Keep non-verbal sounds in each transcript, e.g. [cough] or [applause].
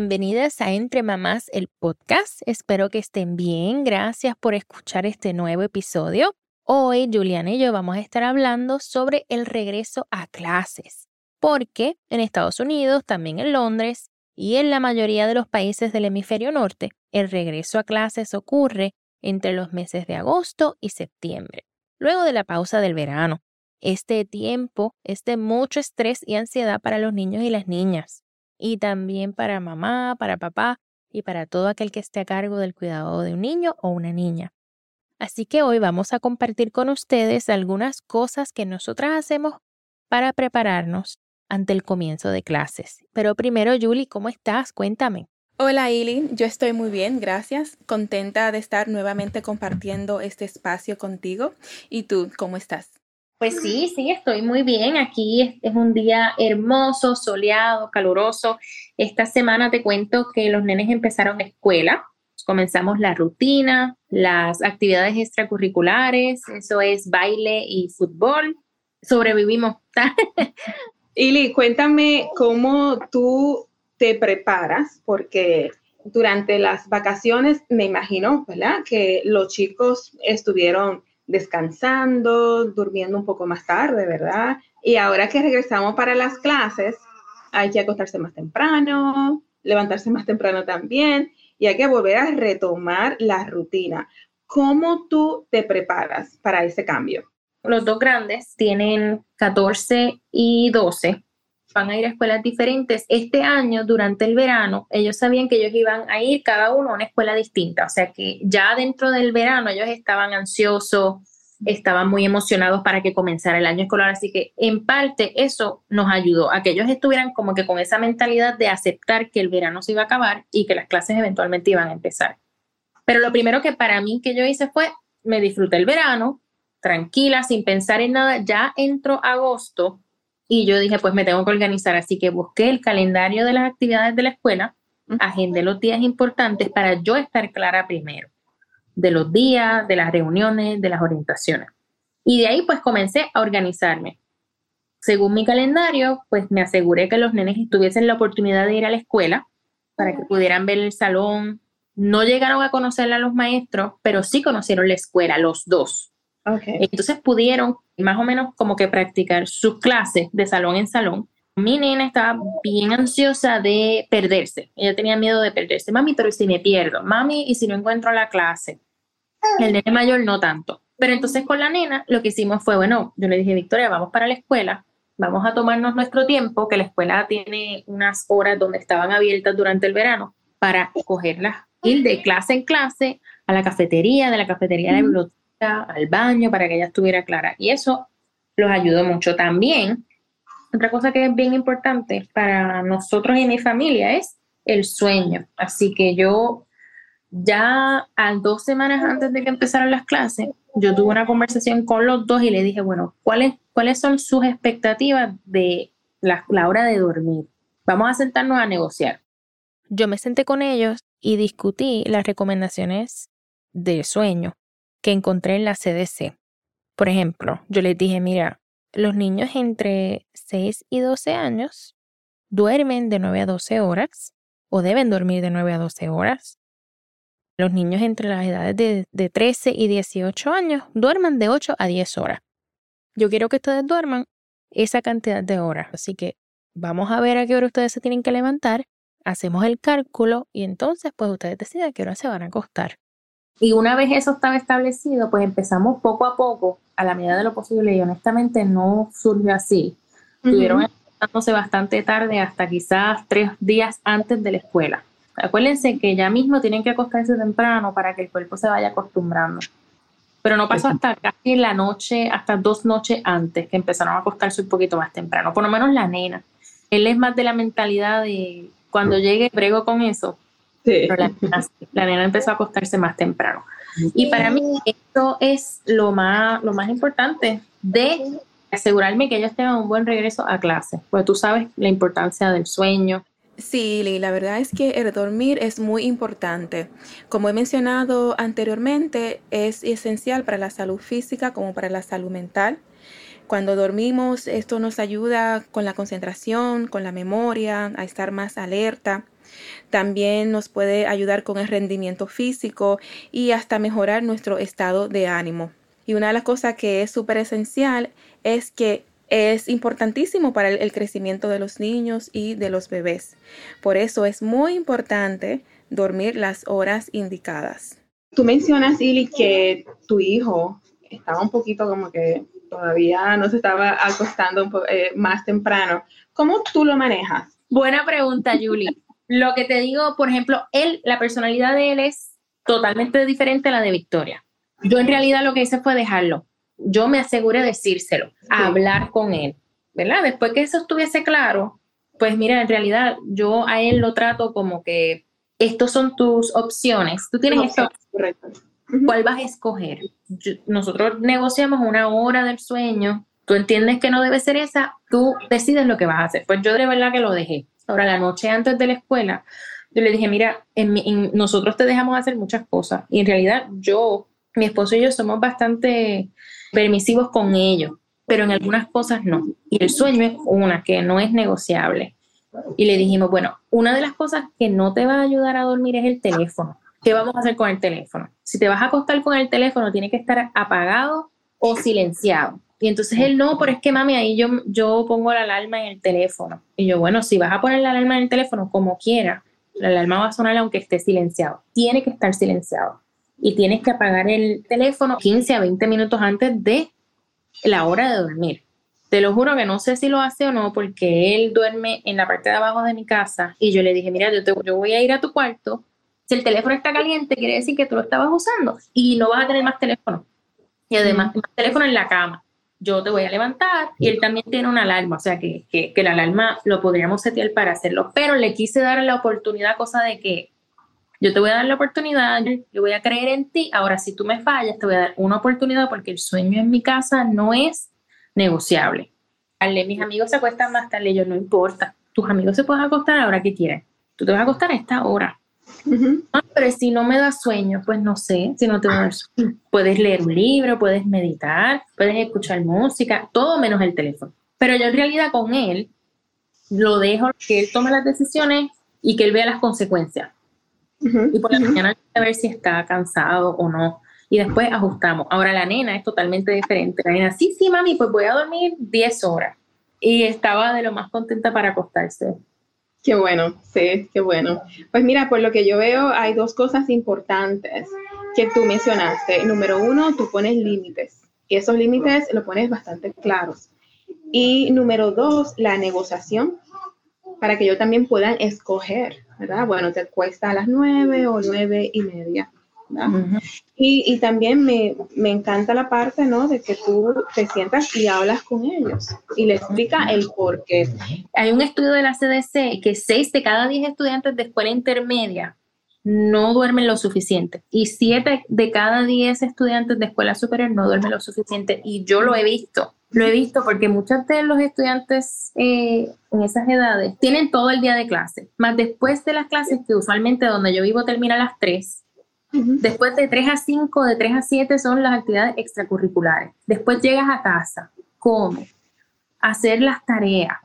Bienvenidas a Entre Mamás, el podcast. Espero que estén bien. Gracias por escuchar este nuevo episodio. Hoy Juliana y yo vamos a estar hablando sobre el regreso a clases, porque en Estados Unidos, también en Londres y en la mayoría de los países del hemisferio norte, el regreso a clases ocurre entre los meses de agosto y septiembre, luego de la pausa del verano. Este tiempo es de mucho estrés y ansiedad para los niños y las niñas y también para mamá, para papá y para todo aquel que esté a cargo del cuidado de un niño o una niña. Así que hoy vamos a compartir con ustedes algunas cosas que nosotras hacemos para prepararnos ante el comienzo de clases. Pero primero, Julie, ¿cómo estás? Cuéntame. Hola, Ili. Yo estoy muy bien, gracias. Contenta de estar nuevamente compartiendo este espacio contigo. ¿Y tú, cómo estás? Pues sí, sí, estoy muy bien. Aquí es, un día hermoso, soleado, caluroso. Esta semana te cuento que los nenes empezaron la escuela. Comenzamos la rutina, las actividades extracurriculares, eso es baile y fútbol. Sobrevivimos. [laughs] Ili, cuéntame cómo tú te preparas, porque durante las vacaciones me imagino, ¿verdad? Que los chicos estuvieron descansando, durmiendo un poco más tarde, ¿verdad? Y ahora que regresamos para las clases, hay que acostarse más temprano, levantarse más temprano también y hay que volver a retomar la rutina. ¿Cómo tú te preparas para ese cambio? Los dos grandes tienen 14 y 12. Van a ir a escuelas diferentes. Este año, durante el verano, ellos sabían que ellos iban a ir cada uno a una escuela distinta. O sea que ya dentro del verano ellos estaban ansiosos, estaban muy emocionados para que comenzara el año escolar. Así que en parte eso nos ayudó a que ellos estuvieran como que con esa mentalidad de aceptar que el verano se iba a acabar y que las clases eventualmente iban a empezar. Pero lo primero que para mí que yo hice fue, me disfruté el verano, tranquila, sin pensar en nada. Ya entró agosto y yo dije, pues me tengo que organizar. Así que busqué el calendario de las actividades de la escuela, agendé los días importantes para yo estar clara primero de los días, de las reuniones, de las orientaciones. Y de ahí pues comencé a organizarme. Según mi calendario, pues me aseguré que los nenes tuviesen la oportunidad de ir a la escuela para que pudieran ver el salón. No llegaron a conocerla a los maestros, pero sí conocieron la escuela, los dos. Entonces pudieron más o menos como que practicar sus clases de salón en salón. Mi nena estaba bien ansiosa de perderse. Ella tenía miedo de perderse. Mami, pero si me pierdo? Mami, ¿y si no encuentro la clase? El nene mayor no tanto. Pero entonces con la nena lo que hicimos fue, bueno, yo le dije, Victoria, vamos para la escuela, vamos a tomarnos nuestro tiempo, que la escuela tiene unas horas donde estaban abiertas durante el verano, para cogerlas, ir de clase en clase a la cafetería, de la cafetería a la biblioteca, al baño, para que ella estuviera clara. Y eso los ayudó mucho. También, otra cosa que es bien importante para nosotros y mi familia es el sueño. Así que yo ya a dos semanas antes de que empezaran las clases, yo tuve una conversación con los dos y le dije, bueno, ¿cuáles, cuáles son sus expectativas de la, la hora de dormir? Vamos a sentarnos a negociar. Yo me senté con ellos y discutí las recomendaciones de sueño que encontré en la CDC. Por ejemplo, yo les dije, mira, los niños entre 6 y 12 años duermen de 9 a 12 horas o deben dormir de 9 a 12 horas los niños entre las edades de, 13 y 18 años duerman de 8 a 10 horas. Yo quiero que ustedes duerman esa cantidad de horas. Así que vamos a ver a qué hora ustedes se tienen que levantar, hacemos el cálculo y entonces pues ustedes deciden a qué hora se van a acostar. Y una vez eso estaba establecido, pues empezamos poco a poco, a la medida de lo posible, y honestamente no surgió así. Estuvieron -huh. bastante tarde, hasta quizás tres días antes de la escuela. Acuérdense que ya mismo tienen que acostarse temprano para que el cuerpo se vaya acostumbrando. Pero no pasó hasta casi la noche, hasta dos noches antes que empezaron a acostarse un poquito más temprano, por lo menos la nena. Él es más de la mentalidad de cuando llegue, brego con eso. Pero la nena, la nena empezó a acostarse más temprano. Y para mí esto es lo más, lo más importante de asegurarme que ellos tengan un buen regreso a clase, porque tú sabes la importancia del sueño, Sí, la verdad es que el dormir es muy importante. Como he mencionado anteriormente, es esencial para la salud física como para la salud mental. Cuando dormimos, esto nos ayuda con la concentración, con la memoria, a estar más alerta. También nos puede ayudar con el rendimiento físico y hasta mejorar nuestro estado de ánimo. Y una de las cosas que es súper esencial es que es importantísimo para el, crecimiento de los niños y de los bebés. Por eso es muy importante dormir las horas indicadas. Tú mencionas, Ili, que tu hijo estaba un poquito como que todavía no se estaba acostando eh, más temprano. ¿Cómo tú lo manejas? Buena pregunta, Julie. Lo que te digo, por ejemplo, él, la personalidad de él es totalmente diferente a la de Victoria. Yo en realidad lo que hice fue dejarlo. Yo me aseguré de decírselo, hablar con él, ¿verdad? Después que eso estuviese claro, pues mira, en realidad yo a él lo trato como que estos son tus opciones. Tú tienes esto. Correcto. ¿Cuál vas a escoger? nosotros negociamos una hora del sueño. Tú entiendes que no debe ser esa, tú decides lo que vas a hacer. Pues yo de verdad que lo dejé. Ahora, la noche antes de la escuela, yo le dije, mira, en nosotros te dejamos hacer muchas cosas. Y en realidad yo, mi esposo y yo somos bastante permisivos con ellos, pero en algunas cosas no. Y el sueño es una que no es negociable. Y le dijimos, bueno, una de las cosas que no te va a ayudar a dormir es el teléfono. ¿Qué vamos a hacer con el teléfono? Si te vas a acostar con el teléfono, tiene que estar apagado o silenciado. Y entonces él no, pero es que mami, ahí yo, yo pongo la alarma en el teléfono. Y yo, bueno, si vas a poner la alarma en el teléfono como quiera, la alarma va a sonar aunque esté silenciado. Tiene que estar silenciado. Y tienes que apagar el teléfono 15 a 20 minutos antes de la hora de dormir. Te lo juro que no sé si lo hace o no, porque él duerme en la parte de abajo de mi casa y yo le dije, mira, yo, te, yo voy a ir a tu cuarto. Si el teléfono está caliente, quiere decir que tú lo estabas usando y no vas a tener más teléfono. Y además, más teléfono en la cama yo te voy a levantar y él también tiene una alarma, o sea que, que, la alarma lo podríamos setear para hacerlo, pero le quise dar la oportunidad, cosa de que yo te voy a dar la oportunidad, yo voy a creer en ti, ahora si tú me fallas, te voy a dar una oportunidad porque el sueño en mi casa no es negociable. Dale, mis amigos se acuestan más tarde, yo no importa, tus amigos se pueden acostar ahora que quieren, tú te vas a acostar a esta hora, Ah, pero si no me da sueño, pues no sé, si no te da sueño. Puedes leer un libro, puedes meditar, puedes escuchar música, todo menos el teléfono. Pero yo en realidad con él lo dejo que él tome las decisiones y que él vea las consecuencias. y por la mañana a ver si está cansado o no. Y después ajustamos. Ahora la nena es totalmente diferente. La nena, sí, sí, mami, pues voy a dormir 10 horas. Y estaba de lo más contenta para acostarse. Qué bueno, sí, qué bueno. Pues mira, por lo que yo veo, hay dos cosas importantes que tú mencionaste. Número uno, tú pones límites y esos límites los pones bastante claros. Y número dos, la negociación para que yo también puedan escoger, ¿verdad? Bueno, te cuesta a las nueve o nueve y media y, también me, encanta la parte, ¿no? De que tú te sientas y hablas con ellos y le explica el por qué. Hay un estudio de la CDC que 6 de cada 10 estudiantes de escuela intermedia no duermen lo suficiente y 7 de cada 10 estudiantes de escuela superior no duermen lo suficiente y yo lo he visto. Lo he visto porque muchos de los estudiantes eh, en esas edades tienen todo el día de clase, más después de las clases que usualmente donde yo vivo termina a las 3, Después de 3 a 5, de 3 a 7 son las actividades extracurriculares. Después llegas a casa, comes, hacer las tareas.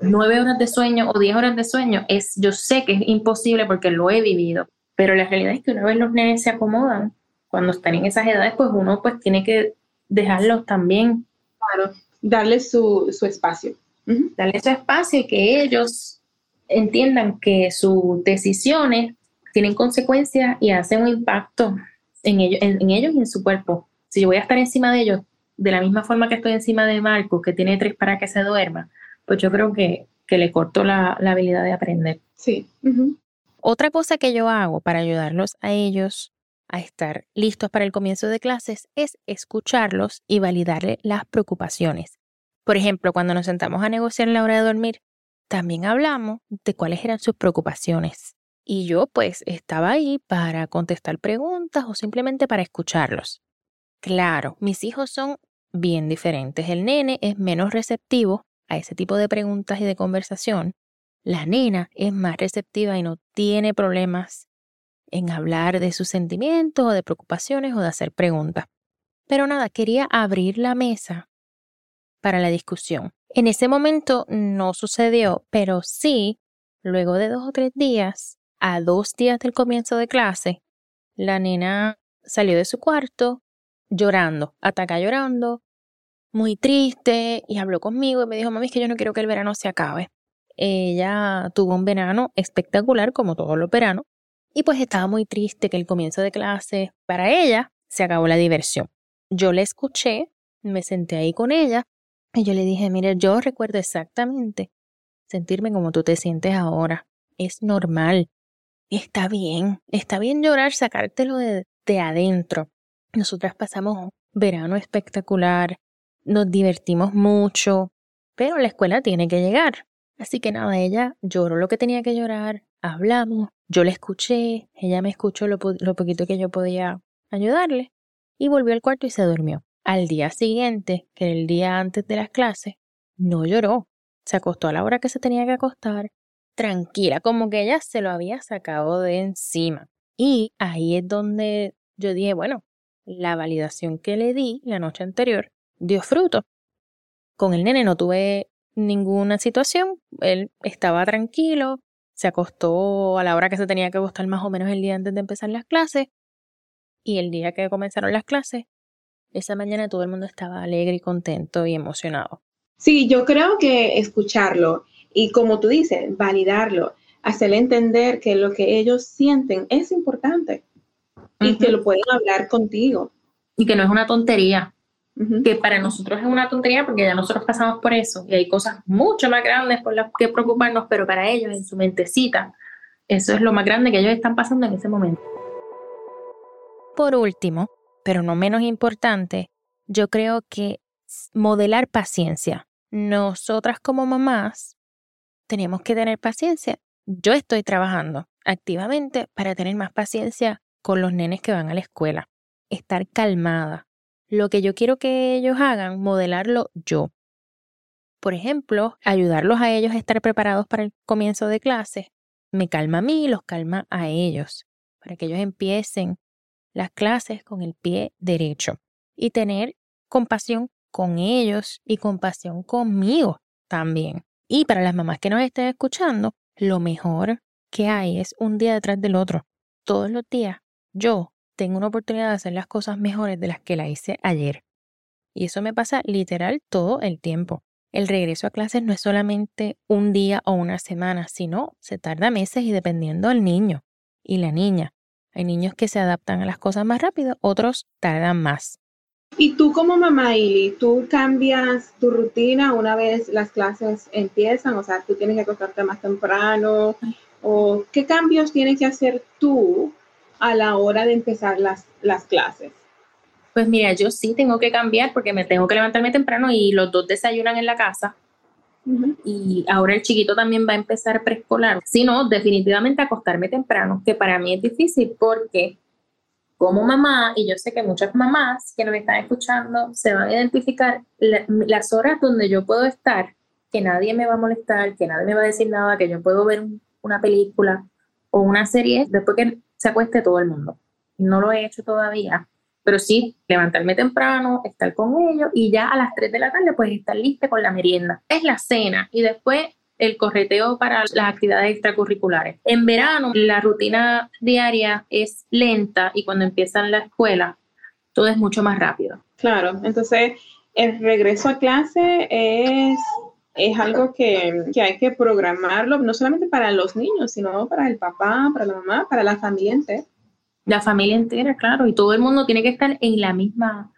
9 horas de sueño o 10 horas de sueño es, yo sé que es imposible porque lo he vivido, pero la realidad es que una vez los nenes se acomodan, cuando están en esas edades, pues uno pues tiene que dejarlos también. Claro, darle su, su espacio. Darle su espacio y que ellos entiendan que sus decisiones tienen consecuencias y hacen un impacto en ellos, en, ellos y en su cuerpo. Si yo voy a estar encima de ellos de la misma forma que estoy encima de Marcos, que tiene tres para que se duerma, pues yo creo que, que le corto la, habilidad de aprender. Sí. Otra cosa que yo hago para ayudarlos a ellos a estar listos para el comienzo de clases es escucharlos y validarle las preocupaciones. Por ejemplo, cuando nos sentamos a negociar la hora de dormir, también hablamos de cuáles eran sus preocupaciones. Y yo pues estaba ahí para contestar preguntas o simplemente para escucharlos. Claro, mis hijos son bien diferentes. El nene es menos receptivo a ese tipo de preguntas y de conversación. La nena es más receptiva y no tiene problemas en hablar de sus sentimientos o de preocupaciones o de hacer preguntas. Pero nada, quería abrir la mesa para la discusión. En ese momento no sucedió, pero sí luego de dos o tres días, a dos días del comienzo de clase, la nena salió de su cuarto llorando, ataca llorando, muy triste, y habló conmigo y me dijo, mami, es que yo no quiero que el verano se acabe. Ella tuvo un verano espectacular, como todos los veranos, y pues estaba muy triste que el comienzo de clase, para ella, se acabó la diversión. Yo le escuché, me senté ahí con ella, y yo le dije, mire, yo recuerdo exactamente sentirme como tú te sientes ahora. Es normal. Está bien. Está bien llorar, sacártelo de, de adentro. Nosotras pasamos un verano espectacular, nos divertimos mucho, pero la escuela tiene que llegar. Así que nada, ella lloró lo que tenía que llorar, hablamos, yo la escuché, ella me escuchó lo, lo poquito que yo podía ayudarle y volvió al cuarto y se durmió. Al día siguiente, que era el día antes de las clases, no lloró. Se acostó a la hora que se tenía que acostar, tranquila, como que ella se lo había sacado de encima. Y ahí es donde yo dije, bueno, la validación que le di la noche anterior dio fruto. Con el nene no tuve ninguna situación, él estaba tranquilo, se acostó a la hora que se tenía que acostar más o menos el día antes de empezar las clases y el día que comenzaron las clases, esa mañana todo el mundo estaba alegre y contento y emocionado. Sí, yo creo que escucharlo y como tú dices, validarlo, hacerle entender que lo que ellos sienten es importante y que lo pueden hablar contigo. Y que no es una tontería, que para nosotros es una tontería porque ya nosotros pasamos por eso y hay cosas mucho más grandes por las que preocuparnos, pero para ellos en su mentecita, eso es lo más grande que ellos están pasando en ese momento. Por último, pero no menos importante, yo creo que modelar paciencia. Nosotras como mamás tenemos que tener paciencia. Yo estoy trabajando activamente para tener más paciencia con los nenes que van a la escuela. Estar calmada, lo que yo quiero que ellos hagan, modelarlo yo. Por ejemplo, ayudarlos a ellos a estar preparados para el comienzo de clase. Me calma a mí y los calma a ellos, para que ellos empiecen las clases con el pie derecho y tener compasión con ellos y compasión conmigo también. Y para las mamás que nos estén escuchando, lo mejor que hay es un día detrás del otro. Todos los días yo tengo una oportunidad de hacer las cosas mejores de las que la hice ayer. Y eso me pasa literal todo el tiempo. El regreso a clases no es solamente un día o una semana, sino se tarda meses y dependiendo del niño y la niña. Hay niños que se adaptan a las cosas más rápido, otros tardan más. Y tú como mamá, Ili, ¿tú cambias tu rutina una vez las clases empiezan? O sea, tú tienes que acostarte más temprano. ¿O qué cambios tienes que hacer tú a la hora de empezar las, las clases? Pues mira, yo sí tengo que cambiar porque me tengo que levantarme temprano y los dos desayunan en la casa. Y ahora el chiquito también va a empezar preescolar. Si no, definitivamente acostarme temprano, que para mí es difícil porque como mamá, y yo sé que muchas mamás que nos están escuchando se van a identificar las horas donde yo puedo estar, que nadie me va a molestar, que nadie me va a decir nada, que yo puedo ver una película o una serie después que se acueste todo el mundo. No lo he hecho todavía, pero sí levantarme temprano, estar con ellos y ya a las 3 de la tarde pues estar lista con la merienda. Es la cena y después el correteo para las actividades extracurriculares. En verano la rutina diaria es lenta y cuando empiezan la escuela todo es mucho más rápido. Claro, entonces el regreso a clase es es algo que, hay que programarlo, no solamente para los niños, sino para el papá, para la mamá, para la familia entera. La familia entera, claro, y todo el mundo tiene que estar en la misma,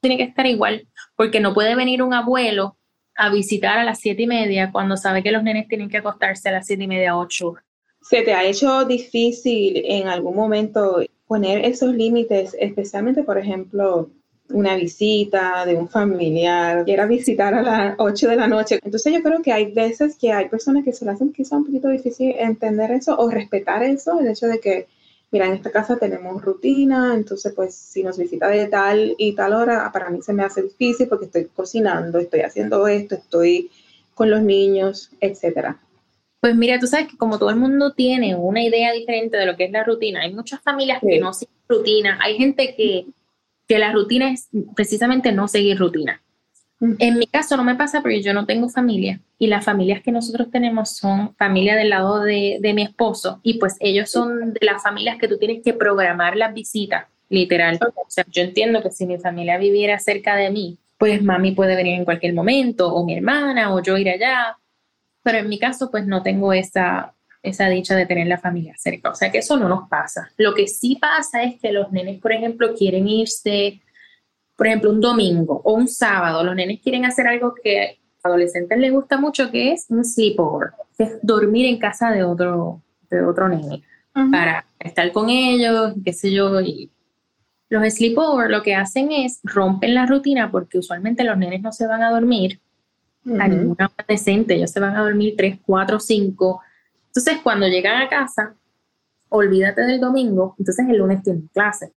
tiene que estar igual, porque no puede venir un abuelo a visitar a las siete y media cuando sabe que los nenes tienen que acostarse a las siete y media, ocho. ¿Se te ha hecho difícil en algún momento poner esos límites, especialmente, por ejemplo, una visita de un familiar, quiera visitar a las 8 de la noche. Entonces yo creo que hay veces que hay personas que se les hacen quizá un poquito difícil entender eso o respetar eso, el hecho de que, mira, en esta casa tenemos rutina, entonces pues si nos visita de tal y tal hora, para mí se me hace difícil porque estoy cocinando, estoy haciendo esto, estoy con los niños, etcétera. Pues mira, tú sabes que como todo el mundo tiene una idea diferente de lo que es la rutina, hay muchas familias que no siguen rutina, hay gente que que la rutina es precisamente no seguir rutina. En mi caso no me pasa porque yo no tengo familia y las familias que nosotros tenemos son familia del lado de, de mi esposo y pues ellos son de las familias que tú tienes que programar las visitas, literal. O sea, yo entiendo que si mi familia viviera cerca de mí, pues mami puede venir en cualquier momento o mi hermana o yo ir allá, pero en mi caso pues no tengo esa, esa dicha de tener la familia cerca, o sea que eso no nos pasa. Lo que sí pasa es que los nenes, por ejemplo, quieren irse por ejemplo, un domingo o un sábado, los nenes quieren hacer algo que a adolescentes les gusta mucho, que es un sleepover, es dormir en casa de otro, de otro nene, para estar con ellos, qué sé yo, y los sleepover lo que hacen es rompen la rutina porque usualmente los nenes no se van a dormir a ninguna hora decente, ellos se van a dormir 3, 4, 5. Entonces, cuando llegan a casa, olvídate del domingo, entonces el lunes tienen clase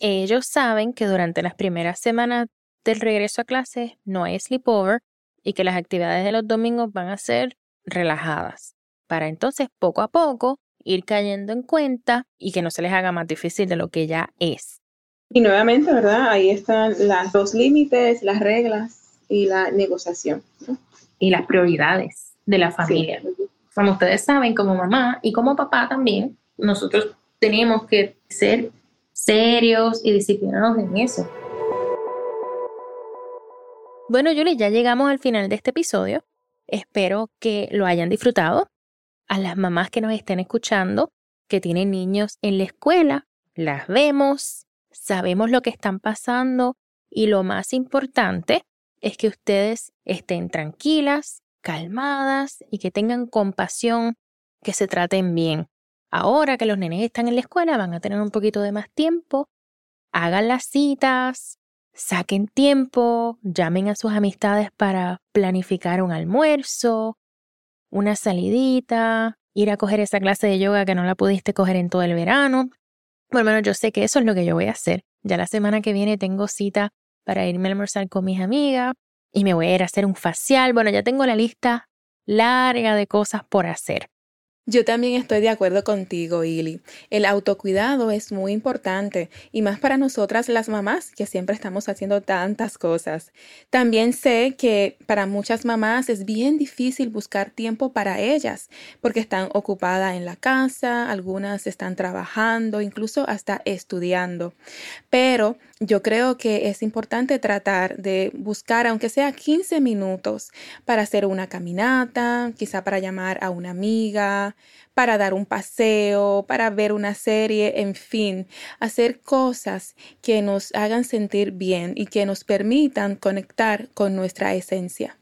ellos saben que durante las primeras semanas del regreso a clase no hay sleepover y que las actividades de los domingos van a ser relajadas, para entonces poco a poco ir cayendo en cuenta y que no se les haga más difícil de lo que ya es. Y nuevamente, ¿verdad? Ahí están los límites, las reglas y la negociación. Y las prioridades de la familia. Como ustedes saben, como mamá y como papá también, nosotros tenemos que ser serios y disciplinados en eso. Bueno, Julie, ya llegamos al final de este episodio. Espero que lo hayan disfrutado. A las mamás que nos estén escuchando, que tienen niños en la escuela, las vemos, sabemos lo que están pasando y lo más importante es que ustedes estén tranquilas, calmadas y que tengan compasión, que se traten bien. Ahora que los nenes están en la escuela, van a tener un poquito de más tiempo. Hagan las citas, saquen tiempo, llamen a sus amistades para planificar un almuerzo, una salidita, ir a coger esa clase de yoga que no la pudiste coger en todo el verano. Bueno, yo sé que eso es lo que yo voy a hacer. Ya la semana que viene tengo cita para irme a almorzar con mis amigas y me voy a ir a hacer un facial. Bueno, ya tengo la lista larga de cosas por hacer. Yo también estoy de acuerdo contigo, Ili. El autocuidado es muy importante y más para nosotras las mamás que siempre estamos haciendo tantas cosas. También sé que para muchas mamás es bien difícil buscar tiempo para ellas porque están ocupadas en la casa, algunas están trabajando, incluso hasta estudiando. Pero yo creo que es importante tratar de buscar, aunque sea 15 minutos, para hacer una caminata, quizá para llamar a una amiga, para dar un paseo, para ver una serie, en fin, hacer cosas que nos hagan sentir bien y que nos permitan conectar con nuestra esencia.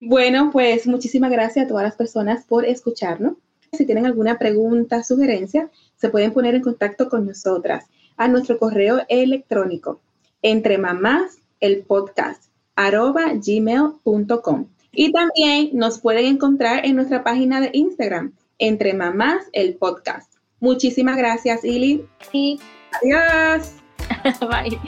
Bueno, pues muchísimas gracias a todas las personas por escucharnos. Si tienen alguna pregunta, sugerencia, se pueden poner en contacto con nosotras a nuestro correo electrónico entre mamás el podcast arroba gmail.com. Y también nos pueden encontrar en nuestra página de Instagram, entre mamás el podcast. Muchísimas gracias, Ili. Sí. Adiós. [laughs] Bye.